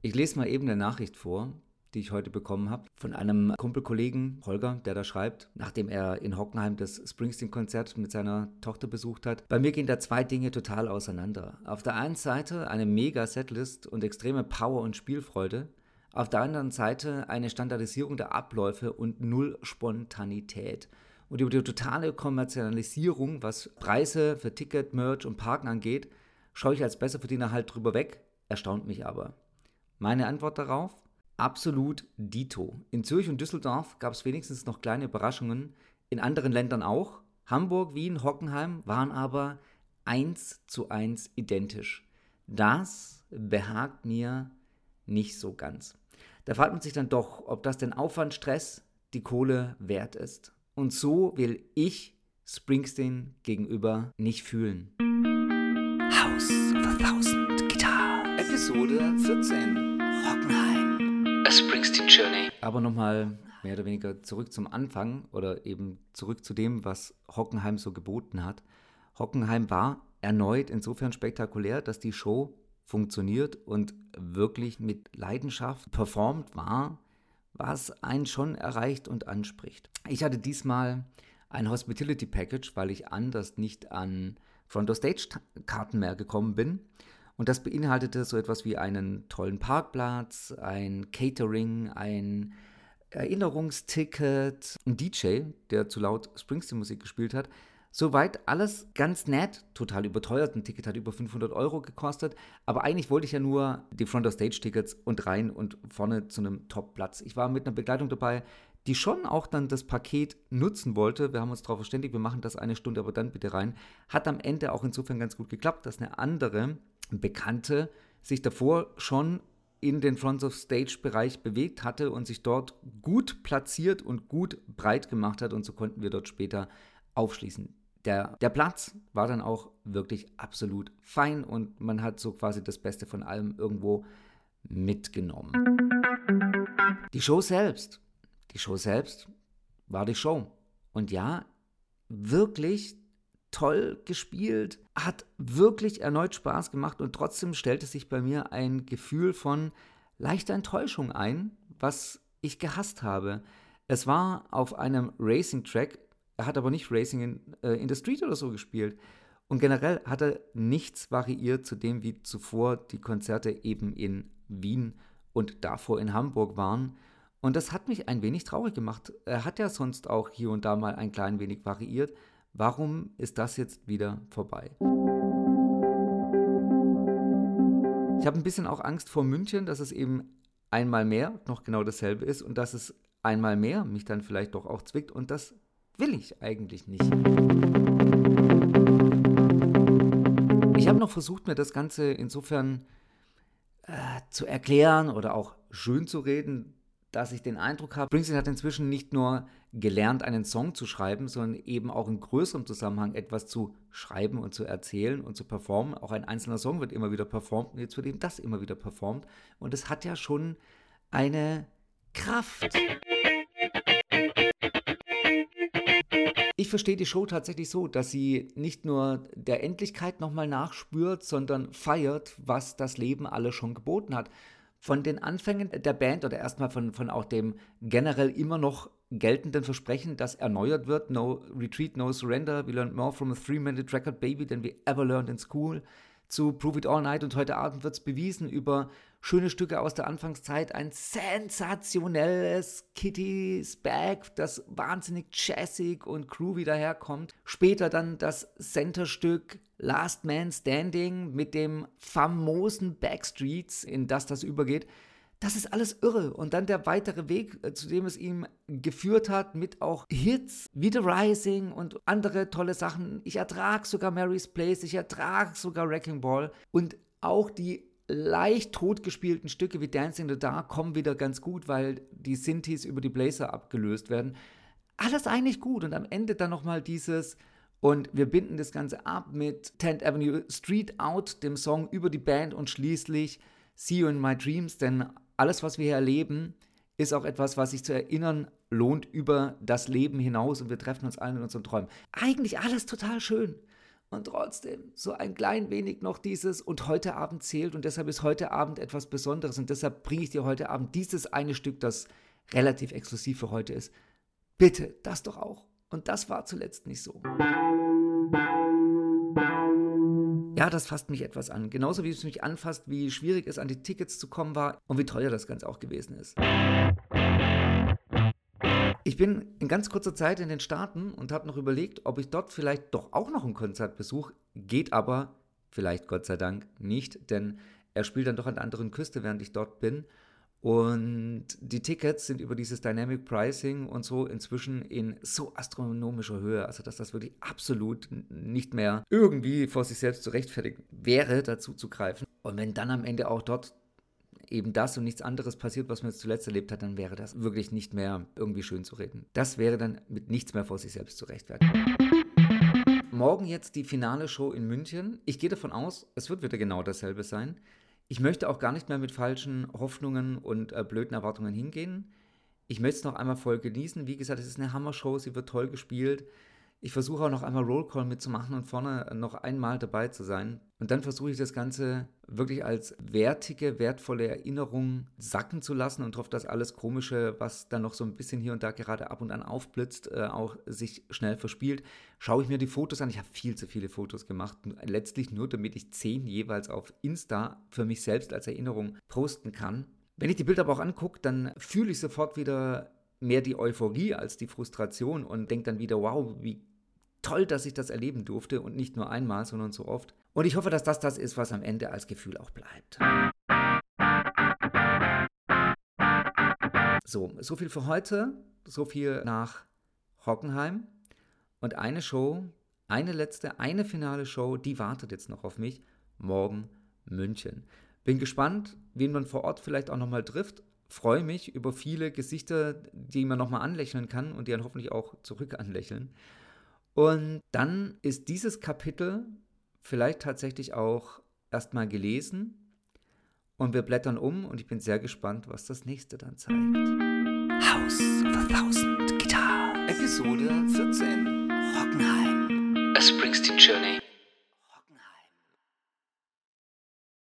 Ich lese mal eben eine Nachricht vor, die ich heute bekommen habe, von einem Kumpelkollegen, Holger, der da schreibt, nachdem er in Hockenheim das Springsteen-Konzert mit seiner Tochter besucht hat. Bei mir gehen da zwei Dinge total auseinander. Auf der einen Seite eine mega Setlist und extreme Power und Spielfreude. Auf der anderen Seite eine Standardisierung der Abläufe und null Spontanität. Und über die totale Kommerzialisierung, was Preise für Ticket, Merch und Parken angeht, schaue ich als Besserverdiener halt drüber weg, erstaunt mich aber. Meine Antwort darauf? Absolut Dito. In Zürich und Düsseldorf gab es wenigstens noch kleine Überraschungen, in anderen Ländern auch. Hamburg, Wien, Hockenheim waren aber eins zu eins identisch. Das behagt mir nicht so ganz. Da fragt man sich dann doch, ob das den Aufwand, Stress, die Kohle wert ist. Und so will ich Springsteen gegenüber nicht fühlen. House of a Thousand Guitar. Episode 14. A Springsteen Journey. Aber nochmal mehr oder weniger zurück zum Anfang oder eben zurück zu dem, was Hockenheim so geboten hat. Hockenheim war erneut insofern spektakulär, dass die Show funktioniert und wirklich mit Leidenschaft performt war, was einen schon erreicht und anspricht. Ich hatte diesmal ein Hospitality Package, weil ich anders nicht an Front of Stage Karten mehr gekommen bin. Und das beinhaltete so etwas wie einen tollen Parkplatz, ein Catering, ein Erinnerungsticket, ein DJ, der zu laut Springsteen Musik gespielt hat, Soweit alles ganz nett, total überteuert. Ein Ticket hat über 500 Euro gekostet. Aber eigentlich wollte ich ja nur die Front-of-Stage-Tickets und rein und vorne zu einem Top-Platz. Ich war mit einer Begleitung dabei, die schon auch dann das Paket nutzen wollte. Wir haben uns darauf verständigt, wir machen das eine Stunde, aber dann bitte rein. Hat am Ende auch insofern ganz gut geklappt, dass eine andere Bekannte sich davor schon in den Front of Stage Bereich bewegt hatte und sich dort gut platziert und gut breit gemacht hat und so konnten wir dort später aufschließen. Der, der Platz war dann auch wirklich absolut fein und man hat so quasi das Beste von allem irgendwo mitgenommen. Die Show selbst, die Show selbst war die Show. Und ja, wirklich toll gespielt, hat wirklich erneut Spaß gemacht und trotzdem stellte sich bei mir ein Gefühl von leichter Enttäuschung ein, was ich gehasst habe. Es war auf einem Racing-Track er hat aber nicht Racing in, äh, in the Street oder so gespielt. Und generell hat er nichts variiert zu dem, wie zuvor die Konzerte eben in Wien und davor in Hamburg waren. Und das hat mich ein wenig traurig gemacht. Er hat ja sonst auch hier und da mal ein klein wenig variiert. Warum ist das jetzt wieder vorbei? Ich habe ein bisschen auch Angst vor München, dass es eben einmal mehr noch genau dasselbe ist und dass es einmal mehr mich dann vielleicht doch auch zwickt und das will ich eigentlich nicht. Ich habe noch versucht, mir das Ganze insofern äh, zu erklären oder auch schön zu reden, dass ich den Eindruck habe, Springsteen hat inzwischen nicht nur gelernt, einen Song zu schreiben, sondern eben auch in größerem Zusammenhang etwas zu schreiben und zu erzählen und zu performen. Auch ein einzelner Song wird immer wieder performt und jetzt wird eben das immer wieder performt. Und es hat ja schon eine Kraft. Ich verstehe die Show tatsächlich so, dass sie nicht nur der Endlichkeit nochmal nachspürt, sondern feiert, was das Leben alles schon geboten hat. Von den Anfängen der Band oder erstmal von, von auch dem generell immer noch geltenden Versprechen, das erneuert wird, No Retreat, No Surrender, we learned more from a three-minute record baby than we ever learned in school, zu Prove It All Night und heute Abend wird es bewiesen über schöne Stücke aus der Anfangszeit, ein sensationelles Kitty's Bag, das wahnsinnig jazzig und groovy daherkommt. Später dann das Centerstück Last Man Standing mit dem famosen Backstreets, in das das übergeht. Das ist alles irre. Und dann der weitere Weg, äh, zu dem es ihm geführt hat, mit auch Hits wie The Rising und andere tolle Sachen. Ich ertrage sogar Mary's Place, ich ertrage sogar Wrecking Ball. Und auch die leicht totgespielten Stücke wie Dancing in the Dark kommen wieder ganz gut, weil die Synthes über die Blazer abgelöst werden. Alles eigentlich gut und am Ende dann nochmal dieses und wir binden das Ganze ab mit 10th Avenue Street Out, dem Song über die Band und schließlich See You in My Dreams, denn alles, was wir hier erleben, ist auch etwas, was sich zu erinnern lohnt über das Leben hinaus und wir treffen uns allen in unseren Träumen. Eigentlich alles total schön. Und trotzdem, so ein klein wenig noch dieses und heute Abend zählt und deshalb ist heute Abend etwas Besonderes und deshalb bringe ich dir heute Abend dieses eine Stück, das relativ exklusiv für heute ist. Bitte, das doch auch. Und das war zuletzt nicht so. Ja, das fasst mich etwas an. Genauso wie es mich anfasst, wie schwierig es an die Tickets zu kommen war und wie teuer das Ganze auch gewesen ist. Ich bin in ganz kurzer Zeit in den Staaten und habe noch überlegt, ob ich dort vielleicht doch auch noch ein Konzert besuche. Geht aber, vielleicht Gott sei Dank, nicht, denn er spielt dann doch an der anderen Küste, während ich dort bin. Und die Tickets sind über dieses Dynamic Pricing und so inzwischen in so astronomischer Höhe, also dass das wirklich absolut nicht mehr irgendwie vor sich selbst zu rechtfertigen wäre, dazu zu greifen. Und wenn dann am Ende auch dort eben das und nichts anderes passiert, was man jetzt zuletzt erlebt hat, dann wäre das wirklich nicht mehr irgendwie schön zu reden. Das wäre dann mit nichts mehr vor sich selbst zu rechtfertigen. Morgen jetzt die finale Show in München. Ich gehe davon aus, es wird wieder genau dasselbe sein. Ich möchte auch gar nicht mehr mit falschen Hoffnungen und äh, blöden Erwartungen hingehen. Ich möchte es noch einmal voll genießen. Wie gesagt, es ist eine Hammer-Show, sie wird toll gespielt. Ich versuche auch noch einmal Rollcall mitzumachen und vorne noch einmal dabei zu sein. Und dann versuche ich das Ganze wirklich als wertige, wertvolle Erinnerung sacken zu lassen und hoffe, dass alles Komische, was dann noch so ein bisschen hier und da gerade ab und an aufblitzt, äh, auch sich schnell verspielt. Schaue ich mir die Fotos an. Ich habe viel zu viele Fotos gemacht. Letztlich nur, damit ich zehn jeweils auf Insta für mich selbst als Erinnerung posten kann. Wenn ich die Bilder aber auch angucke, dann fühle ich sofort wieder mehr die Euphorie als die Frustration und denke dann wieder, wow, wie toll, dass ich das erleben durfte und nicht nur einmal, sondern so oft. Und ich hoffe, dass das das ist, was am Ende als Gefühl auch bleibt. So, so viel für heute, so viel nach Hockenheim. Und eine Show, eine letzte, eine finale Show, die wartet jetzt noch auf mich. Morgen München. Bin gespannt, wen man vor Ort vielleicht auch nochmal trifft. Freue mich über viele Gesichter, die man nochmal anlächeln kann und die dann hoffentlich auch zurück anlächeln. Und dann ist dieses Kapitel vielleicht tatsächlich auch erstmal gelesen und wir blättern um und ich bin sehr gespannt, was das nächste dann zeigt. House of a Thousand Guitars. Episode 14. Hockenheim. A Springsteen Journey.